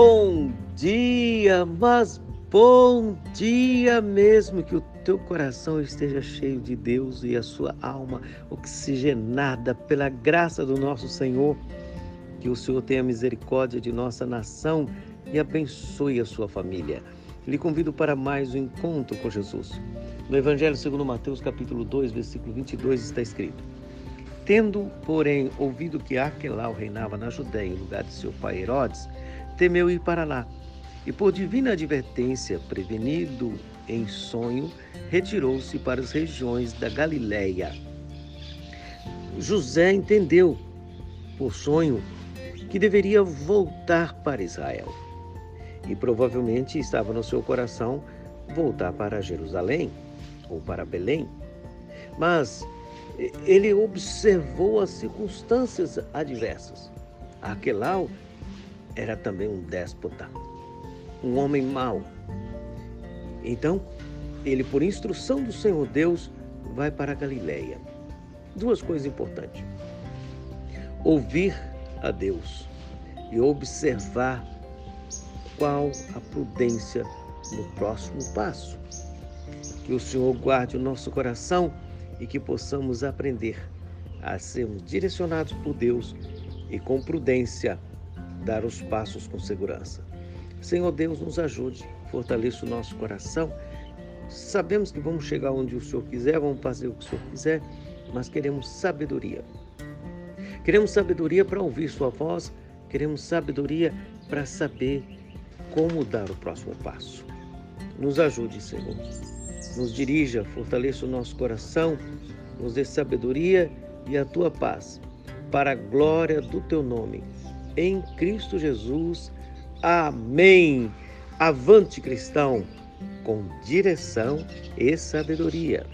Bom dia, mas bom dia mesmo que o teu coração esteja cheio de Deus e a sua alma oxigenada pela graça do nosso Senhor. Que o Senhor tenha misericórdia de nossa nação e abençoe a sua família. Lhe convido para mais um encontro com Jesus. No Evangelho segundo Mateus, capítulo 2, versículo 22, está escrito: Tendo, porém, ouvido que Arquelau reinava na Judéia em lugar de seu pai Herodes, temeu ir para lá. E por divina advertência, prevenido em sonho, retirou-se para as regiões da Galiléia. José entendeu, por sonho, que deveria voltar para Israel. E provavelmente estava no seu coração voltar para Jerusalém ou para Belém. Mas ele observou as circunstâncias adversas. Aquelau era também um déspota, um homem mau. Então, ele, por instrução do Senhor Deus, vai para Galiléia. Duas coisas importantes: ouvir a Deus e observar qual a prudência no próximo passo. Que o Senhor guarde o nosso coração e que possamos aprender a sermos direcionados por Deus e com prudência dar os passos com segurança. Senhor Deus, nos ajude, fortaleça o nosso coração. Sabemos que vamos chegar onde o Senhor quiser, vamos fazer o que o Senhor quiser, mas queremos sabedoria. Queremos sabedoria para ouvir Sua voz, queremos sabedoria para saber como dar o próximo passo. Nos ajude, Senhor. Nos dirija, fortaleça o nosso coração, nos dê sabedoria e a tua paz, para a glória do teu nome em Cristo Jesus. Amém. Avante cristão, com direção e sabedoria.